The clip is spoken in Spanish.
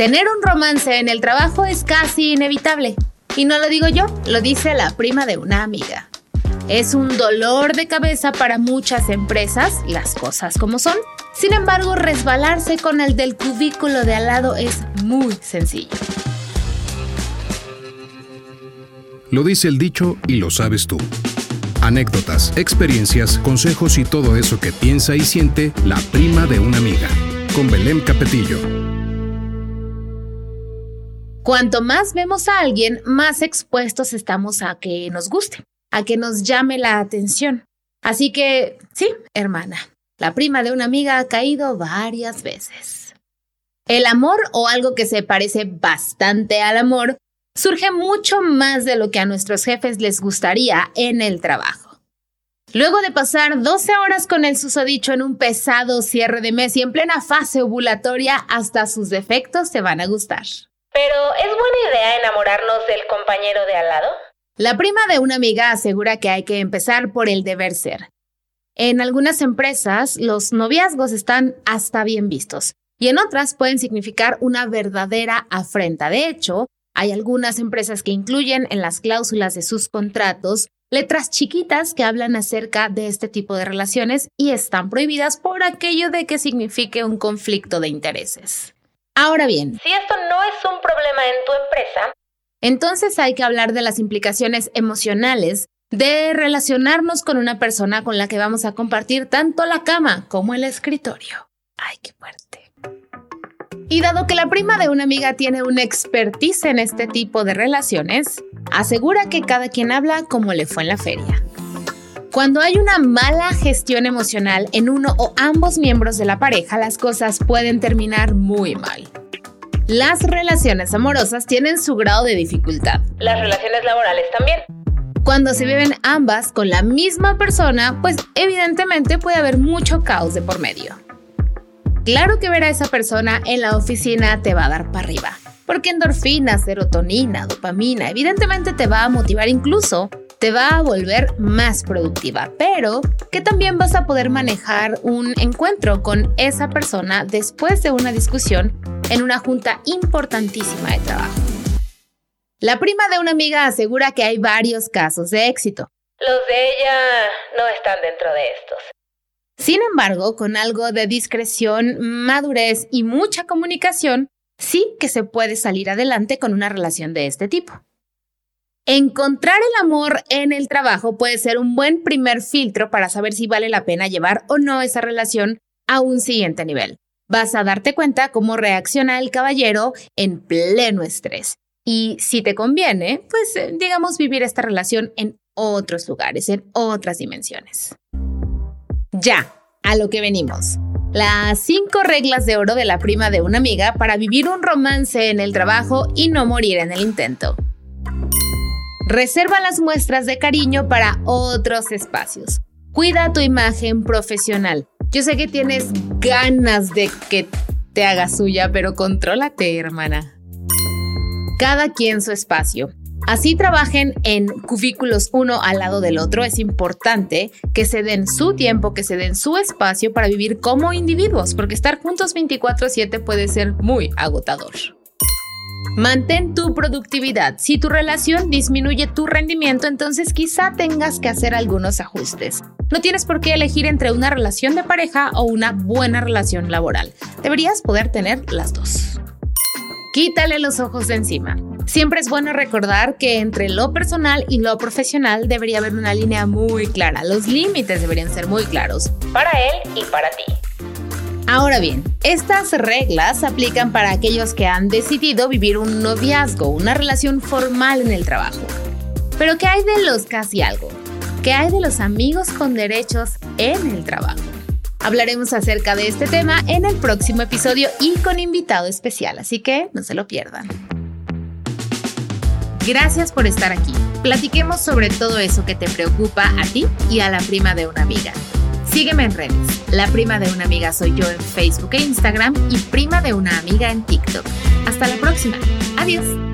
Tener un romance en el trabajo es casi inevitable. Y no lo digo yo, lo dice la prima de una amiga. Es un dolor de cabeza para muchas empresas, las cosas como son. Sin embargo, resbalarse con el del cubículo de al lado es muy sencillo. Lo dice el dicho y lo sabes tú. Anécdotas, experiencias, consejos y todo eso que piensa y siente la prima de una amiga. Con Belén Capetillo. Cuanto más vemos a alguien, más expuestos estamos a que nos guste, a que nos llame la atención. Así que, sí, hermana, la prima de una amiga ha caído varias veces. El amor o algo que se parece bastante al amor surge mucho más de lo que a nuestros jefes les gustaría en el trabajo. Luego de pasar 12 horas con el susodicho en un pesado cierre de mes y en plena fase ovulatoria, hasta sus defectos se van a gustar. Pero, ¿es buena idea enamorarnos del compañero de al lado? La prima de una amiga asegura que hay que empezar por el deber ser. En algunas empresas, los noviazgos están hasta bien vistos y en otras pueden significar una verdadera afrenta. De hecho, hay algunas empresas que incluyen en las cláusulas de sus contratos letras chiquitas que hablan acerca de este tipo de relaciones y están prohibidas por aquello de que signifique un conflicto de intereses. Ahora bien, si esto no es en tu empresa, entonces hay que hablar de las implicaciones emocionales de relacionarnos con una persona con la que vamos a compartir tanto la cama como el escritorio. ¡Ay, qué fuerte! Y dado que la prima de una amiga tiene una expertise en este tipo de relaciones, asegura que cada quien habla como le fue en la feria. Cuando hay una mala gestión emocional en uno o ambos miembros de la pareja, las cosas pueden terminar muy mal. Las relaciones amorosas tienen su grado de dificultad. Las relaciones laborales también. Cuando se viven ambas con la misma persona, pues evidentemente puede haber mucho caos de por medio. Claro que ver a esa persona en la oficina te va a dar para arriba, porque endorfina, serotonina, dopamina, evidentemente te va a motivar incluso te va a volver más productiva, pero que también vas a poder manejar un encuentro con esa persona después de una discusión en una junta importantísima de trabajo. La prima de una amiga asegura que hay varios casos de éxito. Los de ella no están dentro de estos. Sin embargo, con algo de discreción, madurez y mucha comunicación, sí que se puede salir adelante con una relación de este tipo. Encontrar el amor en el trabajo puede ser un buen primer filtro para saber si vale la pena llevar o no esa relación a un siguiente nivel. Vas a darte cuenta cómo reacciona el caballero en pleno estrés. Y si te conviene, pues eh, digamos vivir esta relación en otros lugares, en otras dimensiones. Ya, a lo que venimos. Las cinco reglas de oro de la prima de una amiga para vivir un romance en el trabajo y no morir en el intento. Reserva las muestras de cariño para otros espacios. Cuida tu imagen profesional. Yo sé que tienes ganas de que te haga suya, pero contrólate, hermana. Cada quien su espacio. Así trabajen en cubículos uno al lado del otro, es importante que se den su tiempo, que se den su espacio para vivir como individuos, porque estar juntos 24/7 puede ser muy agotador. Mantén tu productividad. Si tu relación disminuye tu rendimiento, entonces quizá tengas que hacer algunos ajustes. No tienes por qué elegir entre una relación de pareja o una buena relación laboral. Deberías poder tener las dos. Quítale los ojos de encima. Siempre es bueno recordar que entre lo personal y lo profesional debería haber una línea muy clara. Los límites deberían ser muy claros. Para él y para ti. Ahora bien, estas reglas aplican para aquellos que han decidido vivir un noviazgo, una relación formal en el trabajo. Pero ¿qué hay de los casi algo? ¿Qué hay de los amigos con derechos en el trabajo? Hablaremos acerca de este tema en el próximo episodio y con invitado especial, así que no se lo pierdan. Gracias por estar aquí. Platiquemos sobre todo eso que te preocupa a ti y a la prima de una amiga. Sígueme en redes. La prima de una amiga soy yo en Facebook e Instagram y prima de una amiga en TikTok. Hasta la próxima. Adiós.